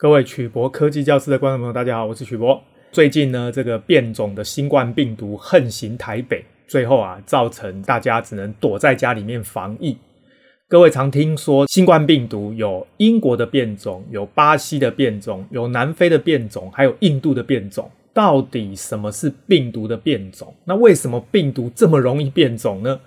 各位曲博科技教室的观众朋友，大家好，我是曲博。最近呢，这个变种的新冠病毒横行台北，最后啊，造成大家只能躲在家里面防疫。各位常听说新冠病毒有英国的变种，有巴西的变种，有南非的变种，还有印度的变种。到底什么是病毒的变种？那为什么病毒这么容易变种呢？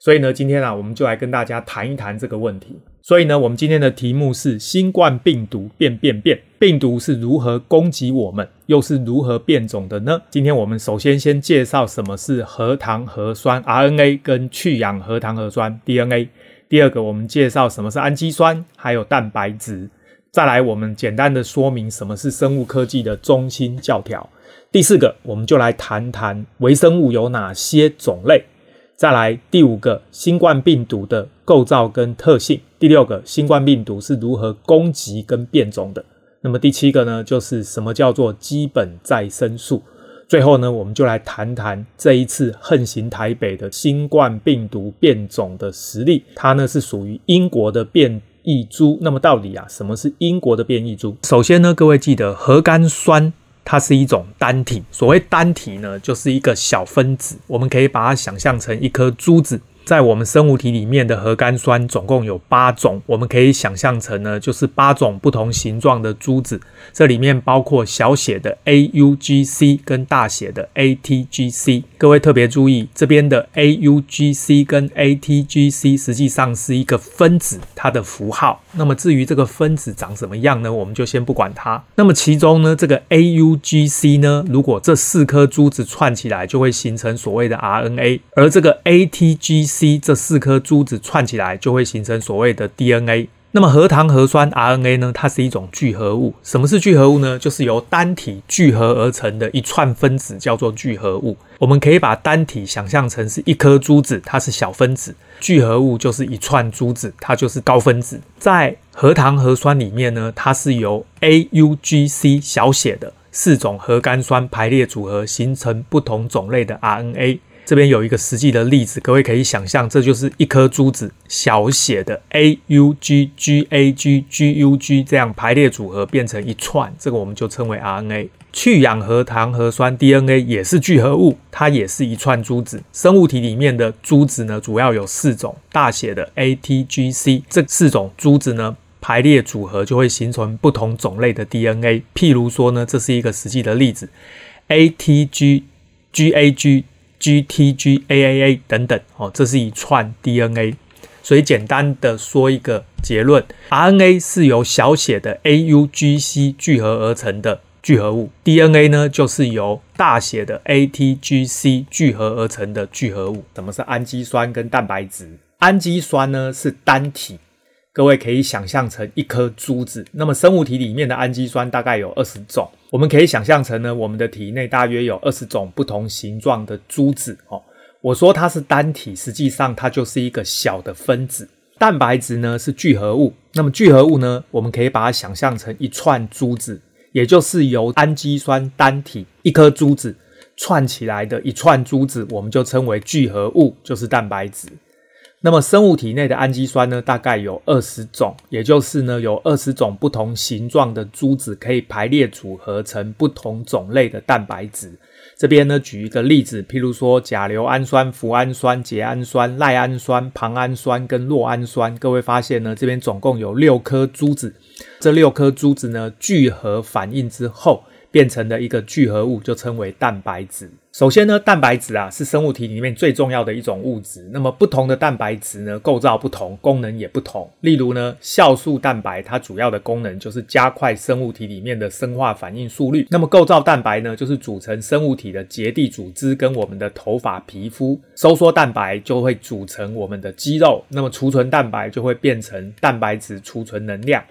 所以呢，今天啊，我们就来跟大家谈一谈这个问题。所以呢，我们今天的题目是新冠病毒变变变，病毒是如何攻击我们，又是如何变种的呢？今天我们首先先介绍什么是核糖核酸 RNA 跟去氧核糖核酸 DNA。第二个，我们介绍什么是氨基酸，还有蛋白质。再来，我们简单的说明什么是生物科技的中心教条。第四个，我们就来谈谈微生物有哪些种类。再来第五个，新冠病毒的构造跟特性。第六个，新冠病毒是如何攻击跟变种的。那么第七个呢，就是什么叫做基本再生数。最后呢，我们就来谈谈这一次横行台北的新冠病毒变种的实例。它呢是属于英国的变异株。那么到底啊，什么是英国的变异株？首先呢，各位记得核苷酸。它是一种单体，所谓单体呢，就是一个小分子，我们可以把它想象成一颗珠子。在我们生物体里面的核苷酸总共有八种，我们可以想象成呢，就是八种不同形状的珠子。这里面包括小写的 AUGC 跟大写的 ATGC。各位特别注意，这边的 AUGC 跟 ATGC 实际上是一个分子，它的符号。那么至于这个分子长什么样呢？我们就先不管它。那么其中呢，这个 AUGC 呢，如果这四颗珠子串起来，就会形成所谓的 RNA，而这个 ATGC C 这四颗珠子串起来就会形成所谓的 DNA。那么核糖核酸 RNA 呢？它是一种聚合物。什么是聚合物呢？就是由单体聚合而成的一串分子，叫做聚合物。我们可以把单体想象成是一颗珠子，它是小分子；聚合物就是一串珠子，它就是高分子。在核糖核酸里面呢，它是由 AUGC 小写的四种核苷酸排列组合形成不同种类的 RNA。这边有一个实际的例子，各位可以想象，这就是一颗珠子，小写的 A U G G A G G U G 这样排列组合变成一串，这个我们就称为 RNA。去氧核糖核酸 DNA 也是聚合物，它也是一串珠子。生物体里面的珠子呢，主要有四种，大写的 A T G C，这四种珠子呢排列组合就会形成不同种类的 DNA。譬如说呢，这是一个实际的例子，ATGGAG G T G A A A 等等哦，这是一串 DNA，所以简单的说一个结论：RNA 是由小写的 A U G C 聚合而成的聚合物，DNA 呢就是由大写的 A T G C 聚合而成的聚合物。什么是氨基酸跟蛋白质？氨基酸呢是单体。各位可以想象成一颗珠子，那么生物体里面的氨基酸大概有二十种，我们可以想象成呢，我们的体内大约有二十种不同形状的珠子哦。我说它是单体，实际上它就是一个小的分子。蛋白质呢是聚合物，那么聚合物呢，我们可以把它想象成一串珠子，也就是由氨基酸单体一颗珠子串起来的一串珠子，我们就称为聚合物，就是蛋白质。那么生物体内的氨基酸呢，大概有二十种，也就是呢有二十种不同形状的珠子可以排列组合成不同种类的蛋白质。这边呢举一个例子，譬如说甲硫氨酸、脯氨酸、楝氨酸、赖氨酸、硼氨酸跟酪氨酸。各位发现呢，这边总共有六颗珠子，这六颗珠子呢聚合反应之后。变成的一个聚合物就称为蛋白质。首先呢，蛋白质啊是生物体里面最重要的一种物质。那么不同的蛋白质呢，构造不同，功能也不同。例如呢，酵素蛋白它主要的功能就是加快生物体里面的生化反应速率。那么构造蛋白呢，就是组成生物体的结缔组织跟我们的头发、皮肤。收缩蛋白就会组成我们的肌肉。那么储存蛋白就会变成蛋白质储存能量。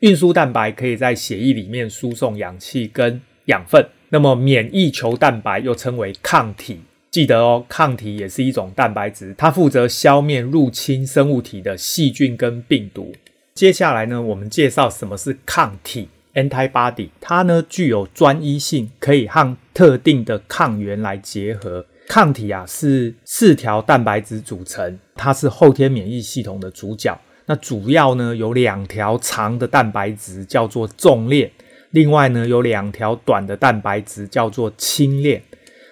运输蛋白可以在血液里面输送氧气跟养分，那么免疫球蛋白又称为抗体，记得哦，抗体也是一种蛋白质，它负责消灭入侵生物体的细菌跟病毒。接下来呢，我们介绍什么是抗体 （antibody），它呢具有专一性，可以和特定的抗原来结合。抗体啊是四条蛋白质组成，它是后天免疫系统的主角。那主要呢有两条长的蛋白质叫做纵链，另外呢有两条短的蛋白质叫做轻链。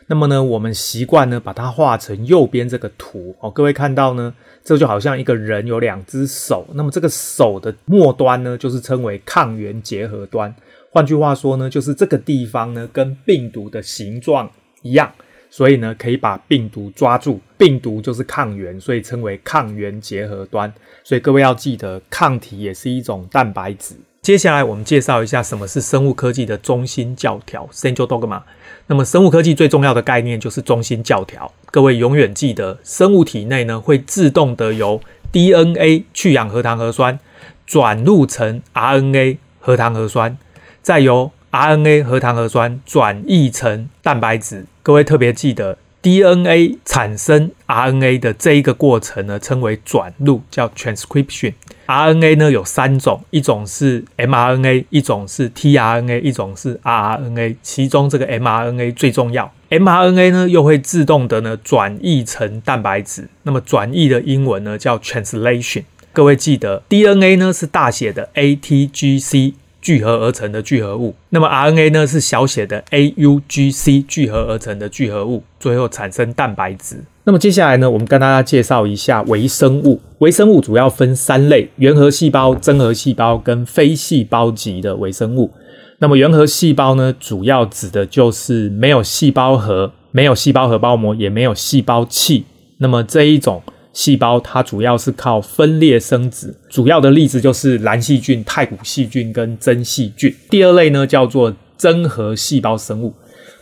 那么呢，我们习惯呢把它画成右边这个图哦。各位看到呢，这就好像一个人有两只手，那么这个手的末端呢就是称为抗原结合端。换句话说呢，就是这个地方呢跟病毒的形状一样。所以呢，可以把病毒抓住，病毒就是抗原，所以称为抗原结合端。所以各位要记得，抗体也是一种蛋白质。接下来我们介绍一下什么是生物科技的中心教条 （Central Dogma）。那么生物科技最重要的概念就是中心教条。各位永远记得，生物体内呢会自动的由 DNA 去氧核糖核酸转录成 RNA 核糖核酸，再由 RNA 核糖核酸转译成蛋白质。各位特别记得，DNA 产生 RNA 的这一个过程呢，称为转录，叫 transcription。RNA 呢有三种，一种是 mRNA，一种是 tRNA，一种是 rRNA。其中这个 mRNA 最重要，mRNA 呢又会自动的呢转译成蛋白质。那么转译的英文呢叫 translation。各位记得，DNA 呢是大写的 ATGC。聚合而成的聚合物，那么 RNA 呢是小写的 AUGC 聚合而成的聚合物，最后产生蛋白质。那么接下来呢，我们跟大家介绍一下微生物。微生物主要分三类：原核细胞、真核细胞跟非细胞级的微生物。那么原核细胞呢，主要指的就是没有细胞核、没有细胞核包膜，也没有细胞器。那么这一种。细胞它主要是靠分裂生殖，主要的例子就是蓝细菌、太古细菌跟真细菌。第二类呢叫做真核细胞生物，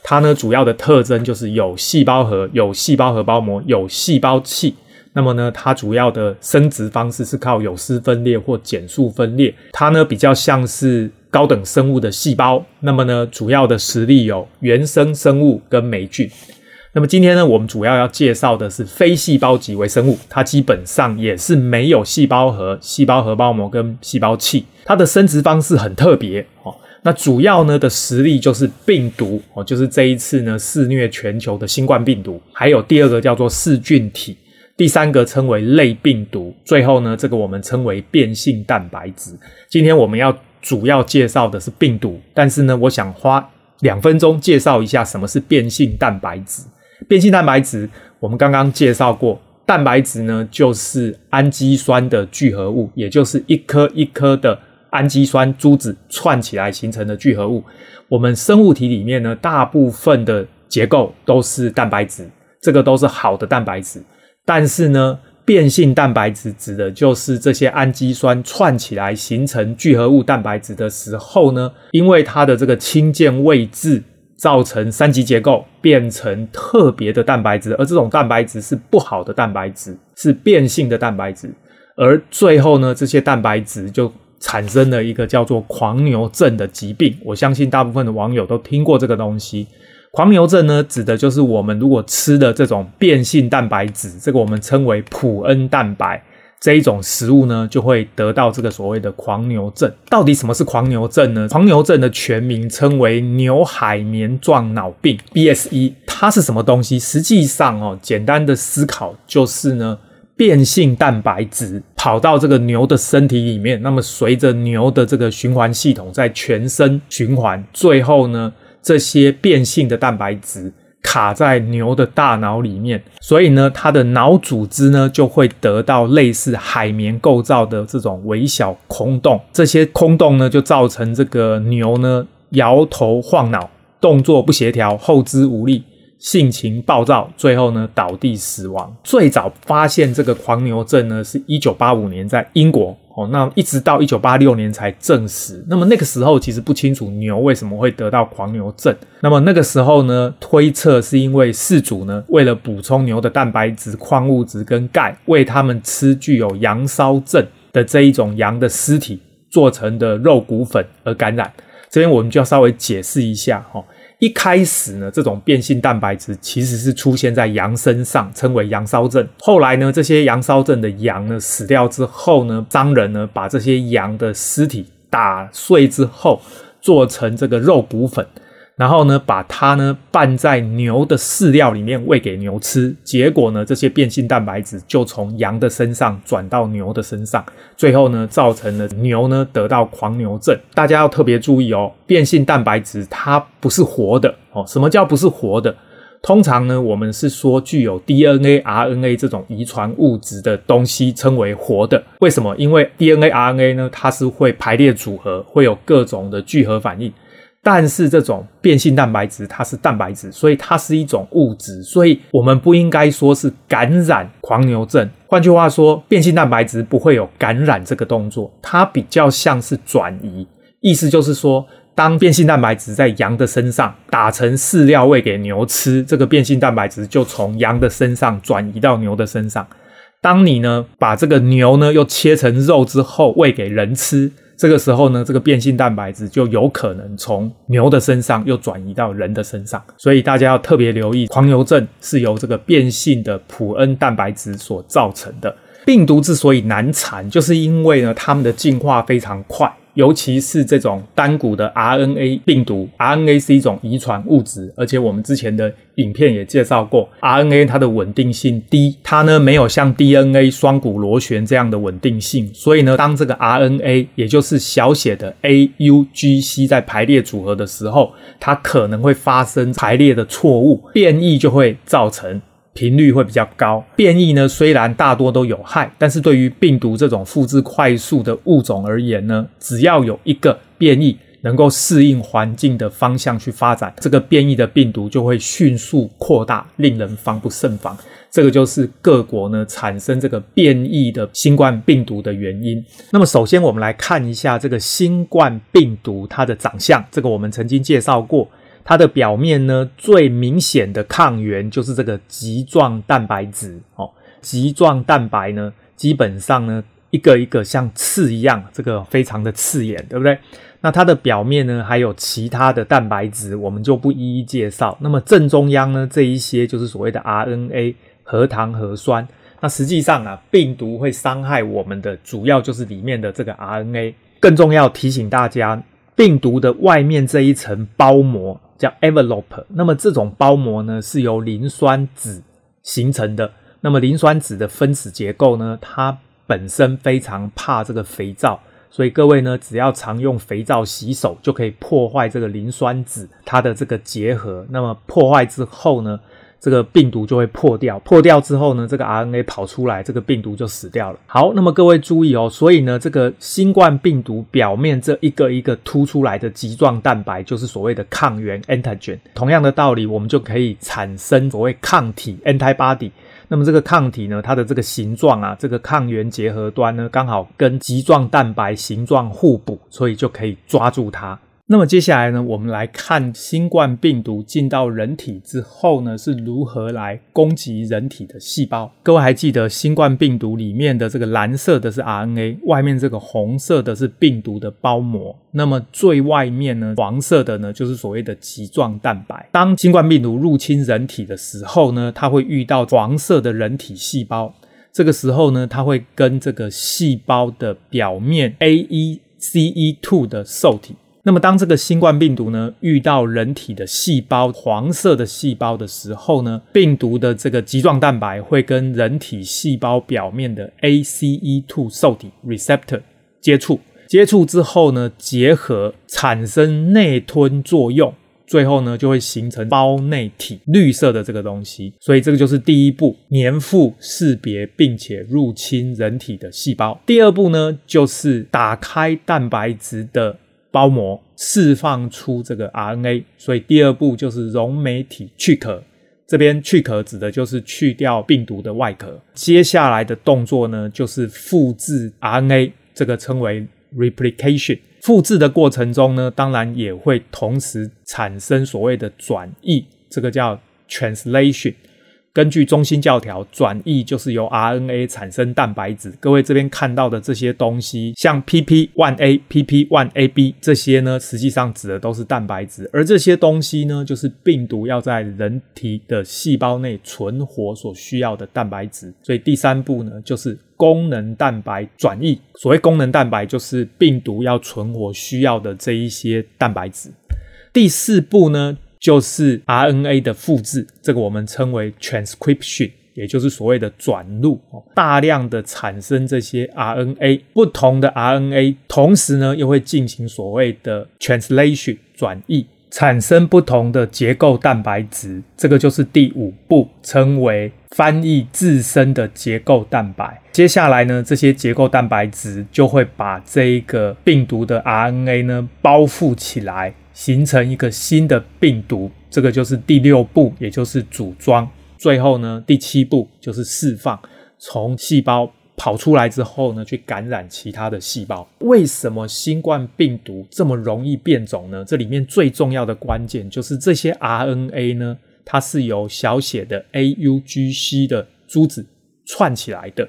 它呢主要的特征就是有细胞核、有细胞核包膜、有细胞器。那么呢，它主要的生殖方式是靠有丝分裂或减数分裂，它呢比较像是高等生物的细胞。那么呢，主要的实例有原生生物跟霉菌。那么今天呢，我们主要要介绍的是非细胞级微生物，它基本上也是没有细胞核、细胞核包膜跟细胞器，它的生殖方式很特别哦。那主要呢的实力就是病毒哦，就是这一次呢肆虐全球的新冠病毒，还有第二个叫做噬菌体，第三个称为类病毒，最后呢这个我们称为变性蛋白质。今天我们要主要介绍的是病毒，但是呢，我想花两分钟介绍一下什么是变性蛋白质。变性蛋白质，我们刚刚介绍过，蛋白质呢就是氨基酸的聚合物，也就是一颗一颗的氨基酸珠子串起来形成的聚合物。我们生物体里面呢，大部分的结构都是蛋白质，这个都是好的蛋白质。但是呢，变性蛋白质指的就是这些氨基酸串起来形成聚合物蛋白质的时候呢，因为它的这个氢键位置。造成三级结构变成特别的蛋白质，而这种蛋白质是不好的蛋白质，是变性的蛋白质。而最后呢，这些蛋白质就产生了一个叫做狂牛症的疾病。我相信大部分的网友都听过这个东西。狂牛症呢，指的就是我们如果吃的这种变性蛋白质，这个我们称为普恩蛋白。这一种食物呢，就会得到这个所谓的狂牛症。到底什么是狂牛症呢？狂牛症的全名称为牛海绵状脑病 （BSE）。它是什么东西？实际上哦，简单的思考就是呢，变性蛋白质跑到这个牛的身体里面，那么随着牛的这个循环系统在全身循环，最后呢，这些变性的蛋白质。卡在牛的大脑里面，所以呢，它的脑组织呢就会得到类似海绵构造的这种微小空洞，这些空洞呢就造成这个牛呢摇头晃脑，动作不协调，后肢无力，性情暴躁，最后呢倒地死亡。最早发现这个狂牛症呢是一九八五年在英国。哦，那一直到一九八六年才证实。那么那个时候其实不清楚牛为什么会得到狂牛症。那么那个时候呢，推测是因为饲主呢为了补充牛的蛋白质、矿物质跟钙，喂它们吃具有羊骚症的这一种羊的尸体做成的肉骨粉而感染。这边我们就要稍微解释一下哈。一开始呢，这种变性蛋白质其实是出现在羊身上，称为羊骚症。后来呢，这些羊骚症的羊呢死掉之后呢，商人呢把这些羊的尸体打碎之后，做成这个肉骨粉。然后呢，把它呢拌在牛的饲料里面喂给牛吃，结果呢，这些变性蛋白质就从羊的身上转到牛的身上，最后呢，造成了牛呢得到狂牛症。大家要特别注意哦，变性蛋白质它不是活的哦。什么叫不是活的？通常呢，我们是说具有 DNA、RNA 这种遗传物质的东西称为活的。为什么？因为 DNA、RNA 呢，它是会排列组合，会有各种的聚合反应。但是这种变性蛋白质它是蛋白质，所以它是一种物质，所以我们不应该说是感染狂牛症。换句话说，变性蛋白质不会有感染这个动作，它比较像是转移。意思就是说，当变性蛋白质在羊的身上打成饲料喂给牛吃，这个变性蛋白质就从羊的身上转移到牛的身上。当你呢把这个牛呢又切成肉之后喂给人吃。这个时候呢，这个变性蛋白质就有可能从牛的身上又转移到人的身上，所以大家要特别留意，狂牛症是由这个变性的普恩蛋白质所造成的。病毒之所以难缠，就是因为呢，它们的进化非常快。尤其是这种单股的 RNA 病毒，RNA 是一种遗传物质，而且我们之前的影片也介绍过，RNA 它的稳定性低，它呢没有像 DNA 双股螺旋这样的稳定性，所以呢，当这个 RNA 也就是小写的 A、U、G、C 在排列组合的时候，它可能会发生排列的错误，变异就会造成。频率会比较高。变异呢，虽然大多都有害，但是对于病毒这种复制快速的物种而言呢，只要有一个变异能够适应环境的方向去发展，这个变异的病毒就会迅速扩大，令人防不胜防。这个就是各国呢产生这个变异的新冠病毒的原因。那么，首先我们来看一下这个新冠病毒它的长相。这个我们曾经介绍过。它的表面呢，最明显的抗原就是这个棘状蛋白质哦。棘状蛋白呢，基本上呢，一个一个像刺一样，这个非常的刺眼，对不对？那它的表面呢，还有其他的蛋白质，我们就不一一介绍。那么正中央呢，这一些就是所谓的 RNA 核糖核酸。那实际上啊，病毒会伤害我们的，主要就是里面的这个 RNA。更重要提醒大家，病毒的外面这一层包膜。叫 envelope，那么这种包膜呢，是由磷酸酯形成的。那么磷酸酯的分子结构呢，它本身非常怕这个肥皂，所以各位呢，只要常用肥皂洗手，就可以破坏这个磷酸酯它的这个结合。那么破坏之后呢，这个病毒就会破掉，破掉之后呢，这个 RNA 跑出来，这个病毒就死掉了。好，那么各位注意哦，所以呢，这个新冠病毒表面这一个一个凸出来的棘状蛋白，就是所谓的抗原 （antigen）。同样的道理，我们就可以产生所谓抗体 （antibody）。那么这个抗体呢，它的这个形状啊，这个抗原结合端呢，刚好跟棘状蛋白形状互补，所以就可以抓住它。那么接下来呢，我们来看新冠病毒进到人体之后呢，是如何来攻击人体的细胞。各位还记得新冠病毒里面的这个蓝色的是 RNA，外面这个红色的是病毒的包膜。那么最外面呢，黄色的呢，就是所谓的棘状蛋白。当新冠病毒入侵人体的时候呢，它会遇到黄色的人体细胞。这个时候呢，它会跟这个细胞的表面 AECE2 的受体。那么，当这个新冠病毒呢遇到人体的细胞，黄色的细胞的时候呢，病毒的这个棘状蛋白会跟人体细胞表面的 ACE2 受体 receptor 接触，接触之后呢，结合产生内吞作用，最后呢就会形成胞内体，绿色的这个东西。所以这个就是第一步，黏附识别并且入侵人体的细胞。第二步呢，就是打开蛋白质的。包膜释放出这个 RNA，所以第二步就是溶酶体去壳。这边去壳指的就是去掉病毒的外壳。接下来的动作呢，就是复制 RNA，这个称为 replication。复制的过程中呢，当然也会同时产生所谓的转译，这个叫 translation。根据中心教条，转译就是由 RNA 产生蛋白质。各位这边看到的这些东西，像 PP1A、PP1AB 这些呢，实际上指的都是蛋白质。而这些东西呢，就是病毒要在人体的细胞内存活所需要的蛋白质。所以第三步呢，就是功能蛋白转译。所谓功能蛋白，就是病毒要存活需要的这一些蛋白质。第四步呢，就是 RNA 的复制，这个我们称为 transcription，也就是所谓的转录，大量的产生这些 RNA，不同的 RNA，同时呢又会进行所谓的 translation 转译。产生不同的结构蛋白质，这个就是第五步，称为翻译自身的结构蛋白。接下来呢，这些结构蛋白质就会把这一个病毒的 RNA 呢包覆起来，形成一个新的病毒。这个就是第六步，也就是组装。最后呢，第七步就是释放，从细胞。跑出来之后呢，去感染其他的细胞。为什么新冠病毒这么容易变种呢？这里面最重要的关键就是这些 RNA 呢，它是由小写的 AUGC 的珠子串起来的，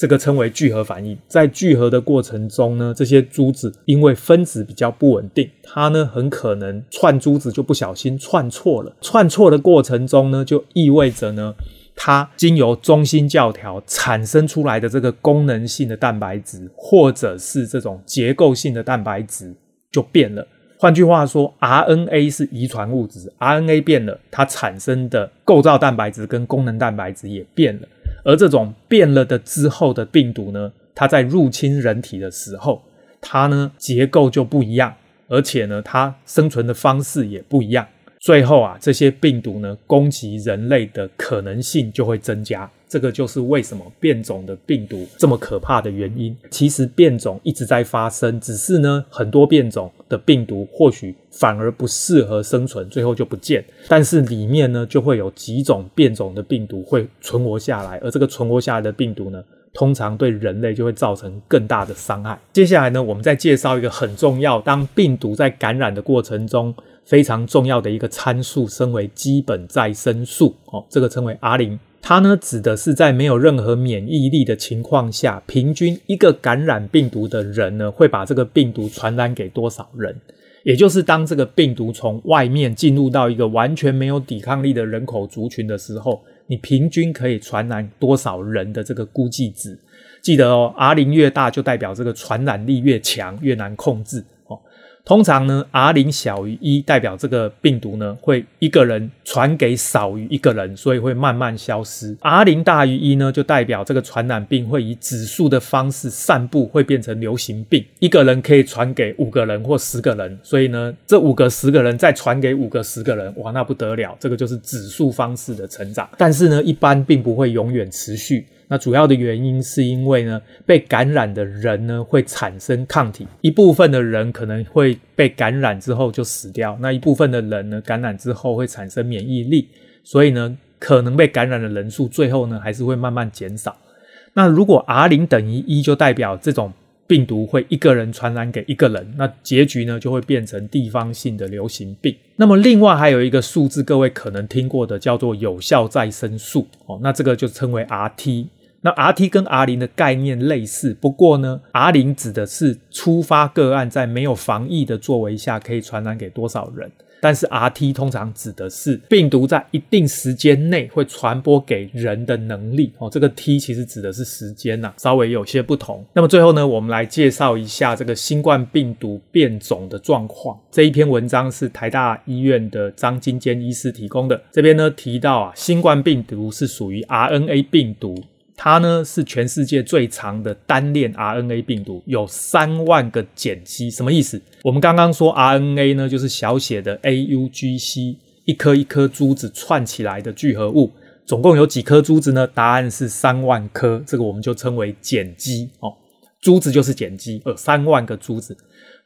这个称为聚合反应。在聚合的过程中呢，这些珠子因为分子比较不稳定，它呢很可能串珠子就不小心串错了。串错的过程中呢，就意味着呢。它经由中心教条产生出来的这个功能性的蛋白质，或者是这种结构性的蛋白质就变了。换句话说，RNA 是遗传物质，RNA 变了，它产生的构造蛋白质跟功能蛋白质也变了。而这种变了的之后的病毒呢，它在入侵人体的时候，它呢结构就不一样，而且呢它生存的方式也不一样。最后啊，这些病毒呢，攻击人类的可能性就会增加。这个就是为什么变种的病毒这么可怕的原因。其实变种一直在发生，只是呢，很多变种的病毒或许反而不适合生存，最后就不见。但是里面呢，就会有几种变种的病毒会存活下来，而这个存活下来的病毒呢，通常对人类就会造成更大的伤害。接下来呢，我们再介绍一个很重要，当病毒在感染的过程中。非常重要的一个参数，称为基本再生数哦，这个称为 R 零。它呢，指的是在没有任何免疫力的情况下，平均一个感染病毒的人呢，会把这个病毒传染给多少人？也就是当这个病毒从外面进入到一个完全没有抵抗力的人口族群的时候，你平均可以传染多少人的这个估计值？记得哦，R 零越大，就代表这个传染力越强，越难控制。通常呢，R 零小于一，代表这个病毒呢会一个人传给少于一个人，所以会慢慢消失。R 零大于一呢，就代表这个传染病会以指数的方式散布，会变成流行病。一个人可以传给五个人或十个人，所以呢，这五个十个人再传给五个十个人，哇，那不得了，这个就是指数方式的成长。但是呢，一般并不会永远持续。那主要的原因是因为呢，被感染的人呢会产生抗体，一部分的人可能会被感染之后就死掉，那一部分的人呢感染之后会产生免疫力，所以呢可能被感染的人数最后呢还是会慢慢减少。那如果 R 零等于一，就代表这种。病毒会一个人传染给一个人，那结局呢就会变成地方性的流行病。那么另外还有一个数字，各位可能听过的叫做有效再生数哦，那这个就称为 RT。那 RT 跟 R 零的概念类似，不过呢，R 零指的是出发个案在没有防疫的作为下可以传染给多少人。但是 RT 通常指的是病毒在一定时间内会传播给人的能力哦，这个 T 其实指的是时间呐，稍微有些不同。那么最后呢，我们来介绍一下这个新冠病毒变种的状况。这一篇文章是台大医院的张金坚医师提供的。这边呢提到啊，新冠病毒是属于 RNA 病毒。它呢是全世界最长的单链 RNA 病毒，有三万个碱基，什么意思？我们刚刚说 RNA 呢，就是小写的 AUGC，一颗一颗珠子串起来的聚合物，总共有几颗珠子呢？答案是三万颗，这个我们就称为碱基哦。珠子就是碱基，呃三万个珠子，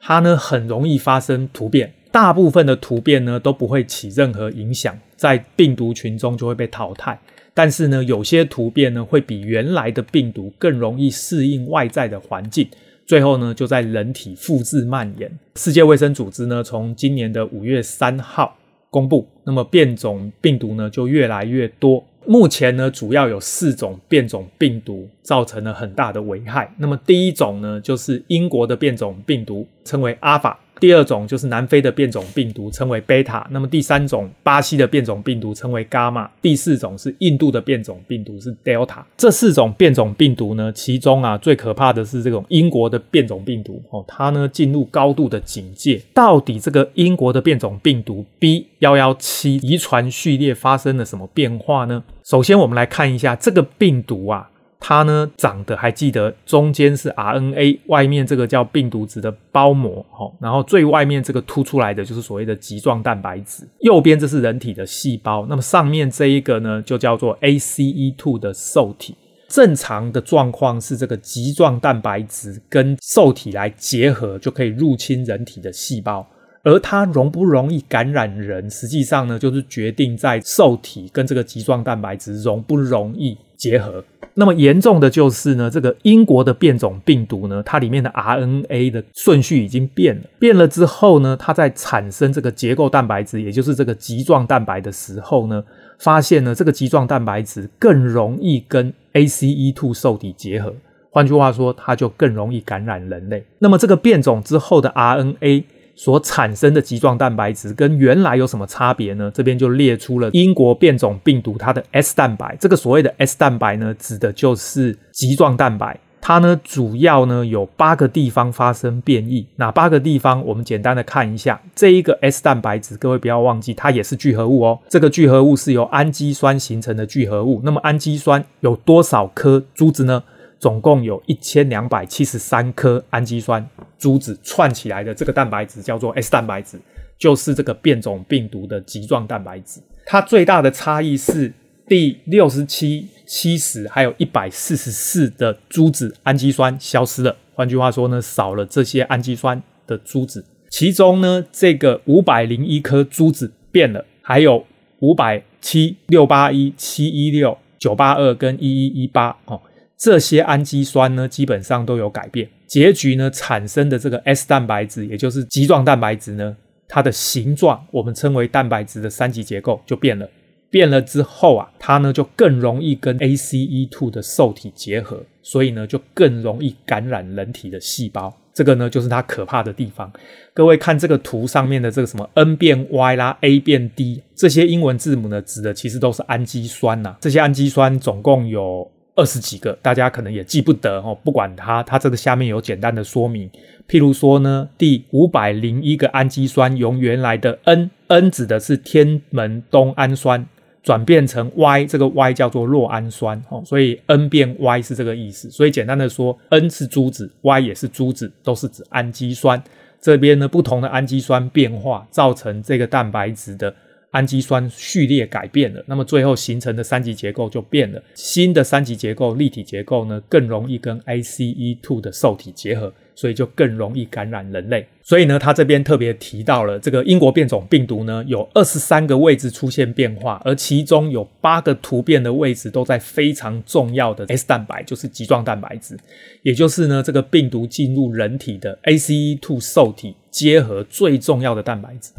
它呢很容易发生突变，大部分的突变呢都不会起任何影响，在病毒群中就会被淘汰。但是呢，有些突变呢会比原来的病毒更容易适应外在的环境，最后呢就在人体复制蔓延。世界卫生组织呢从今年的五月三号公布，那么变种病毒呢就越来越多。目前呢主要有四种变种病毒造成了很大的危害。那么第一种呢就是英国的变种病毒，称为阿法。第二种就是南非的变种病毒，称为贝塔。那么第三种巴西的变种病毒称为伽马。第四种是印度的变种病毒是 Delta。这四种变种病毒呢，其中啊最可怕的是这种英国的变种病毒哦，它呢进入高度的警戒。到底这个英国的变种病毒 B 幺幺七遗传序列发生了什么变化呢？首先我们来看一下这个病毒啊。它呢长得还记得，中间是 RNA，外面这个叫病毒质的包膜，然后最外面这个凸出来的就是所谓的棘状蛋白质，右边这是人体的细胞，那么上面这一个呢就叫做 ACE2 的受体。正常的状况是这个棘状蛋白质跟受体来结合，就可以入侵人体的细胞，而它容不容易感染人，实际上呢就是决定在受体跟这个棘状蛋白质容不容易结合。那么严重的就是呢，这个英国的变种病毒呢，它里面的 RNA 的顺序已经变了。变了之后呢，它在产生这个结构蛋白质，也就是这个棘状蛋白的时候呢，发现呢，这个棘状蛋白质更容易跟 ACE2 受体结合。换句话说，它就更容易感染人类。那么这个变种之后的 RNA。所产生的棘状蛋白质跟原来有什么差别呢？这边就列出了英国变种病毒它的 S 蛋白。这个所谓的 S 蛋白呢，指的就是棘状蛋白。它呢，主要呢有八个地方发生变异。哪八个地方？我们简单的看一下。这一个 S 蛋白质，各位不要忘记，它也是聚合物哦。这个聚合物是由氨基酸形成的聚合物。那么氨基酸有多少颗珠子呢？总共有一千两百七十三颗氨基酸珠子串起来的这个蛋白质叫做 S 蛋白质，就是这个变种病毒的棘状蛋白质。它最大的差异是第六十七、七十还有一百四十四的珠子氨基酸消失了。换句话说呢，少了这些氨基酸的珠子。其中呢，这个五百零一颗珠子变了，还有五百七、六八一、七一六、九八二跟一一一八哦。这些氨基酸呢，基本上都有改变。结局呢，产生的这个 S 蛋白质，也就是棘状蛋白质呢，它的形状，我们称为蛋白质的三级结构就变了。变了之后啊，它呢就更容易跟 ACE2 的受体结合，所以呢就更容易感染人体的细胞。这个呢就是它可怕的地方。各位看这个图上面的这个什么 N 变 Y 啦，A 变 D 这些英文字母呢，指的其实都是氨基酸呐、啊。这些氨基酸总共有。二十几个，大家可能也记不得哦。不管它，它这个下面有简单的说明。譬如说呢，第五百零一个氨基酸由原来的 N，N 指的是天门冬氨酸，转变成 Y，这个 Y 叫做酪氨酸哦。所以 N 变 Y 是这个意思。所以简单的说，N 是珠子，Y 也是珠子，都是指氨基酸。这边呢，不同的氨基酸变化，造成这个蛋白质的。氨基酸序列改变了，那么最后形成的三级结构就变了。新的三级结构、立体结构呢，更容易跟 ACE2 的受体结合，所以就更容易感染人类。所以呢，他这边特别提到了这个英国变种病毒呢，有二十三个位置出现变化，而其中有八个突变的位置都在非常重要的 S 蛋白，就是棘状蛋白质，也就是呢，这个病毒进入人体的 ACE2 受体结合最重要的蛋白质。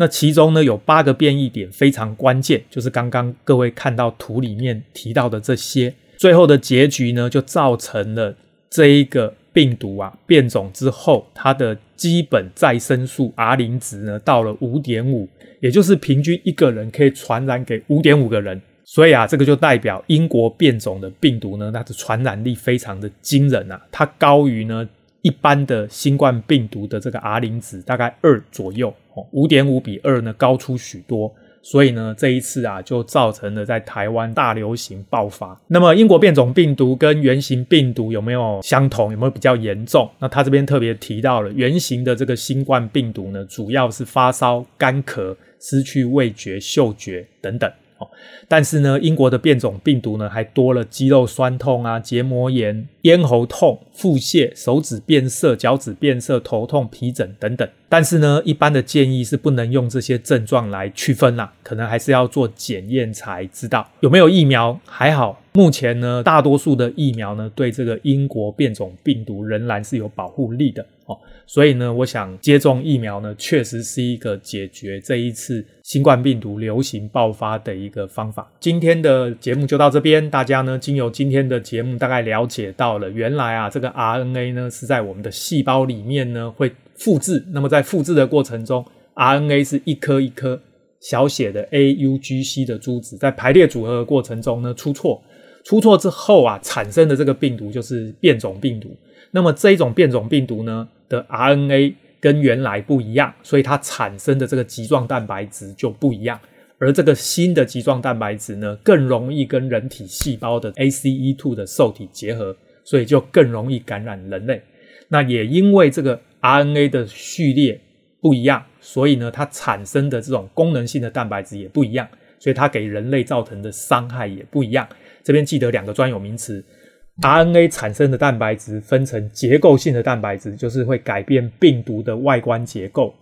那其中呢，有八个变异点非常关键，就是刚刚各位看到图里面提到的这些。最后的结局呢，就造成了这一个病毒啊变种之后，它的基本再生数 R 零值呢到了五点五，也就是平均一个人可以传染给五点五个人。所以啊，这个就代表英国变种的病毒呢，它的传染力非常的惊人啊，它高于呢。一般的新冠病毒的这个 R 零值大概二左右，哦，五点五比二呢高出许多，所以呢这一次啊就造成了在台湾大流行爆发。那么英国变种病毒跟原型病毒有没有相同？有没有比较严重？那他这边特别提到了原型的这个新冠病毒呢，主要是发烧、干咳、失去味觉、嗅觉等等。但是呢，英国的变种病毒呢，还多了肌肉酸痛啊、结膜炎、咽喉痛、腹泻、手指变色、脚趾变色、头痛、皮疹等等。但是呢，一般的建议是不能用这些症状来区分啦，可能还是要做检验才知道有没有疫苗。还好目前呢，大多数的疫苗呢，对这个英国变种病毒仍然是有保护力的哦。所以呢，我想接种疫苗呢，确实是一个解决这一次新冠病毒流行爆发的一个方法。今天的节目就到这边，大家呢，经由今天的节目大概了解到了，原来啊，这个 RNA 呢是在我们的细胞里面呢会复制。那么在复制的过程中，RNA 是一颗一颗。小写的 AUGC 的珠子在排列组合的过程中呢出错，出错之后啊产生的这个病毒就是变种病毒。那么这一种变种病毒呢的 RNA 跟原来不一样，所以它产生的这个棘状蛋白质就不一样。而这个新的棘状蛋白质呢更容易跟人体细胞的 ACE2 的受体结合，所以就更容易感染人类。那也因为这个 RNA 的序列不一样。所以呢，它产生的这种功能性的蛋白质也不一样，所以它给人类造成的伤害也不一样。这边记得两个专有名词：RNA 产生的蛋白质分成结构性的蛋白质，就是会改变病毒的外观结构；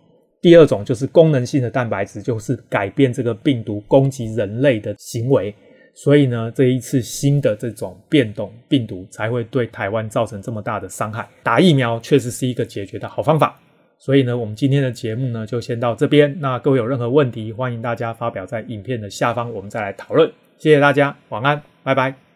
第二种就是功能性的蛋白质，就是改变这个病毒攻击人类的行为。所以呢，这一次新的这种变种病毒才会对台湾造成这么大的伤害。打疫苗确实是一个解决的好方法。所以呢，我们今天的节目呢就先到这边。那各位有任何问题，欢迎大家发表在影片的下方，我们再来讨论。谢谢大家，晚安，拜拜。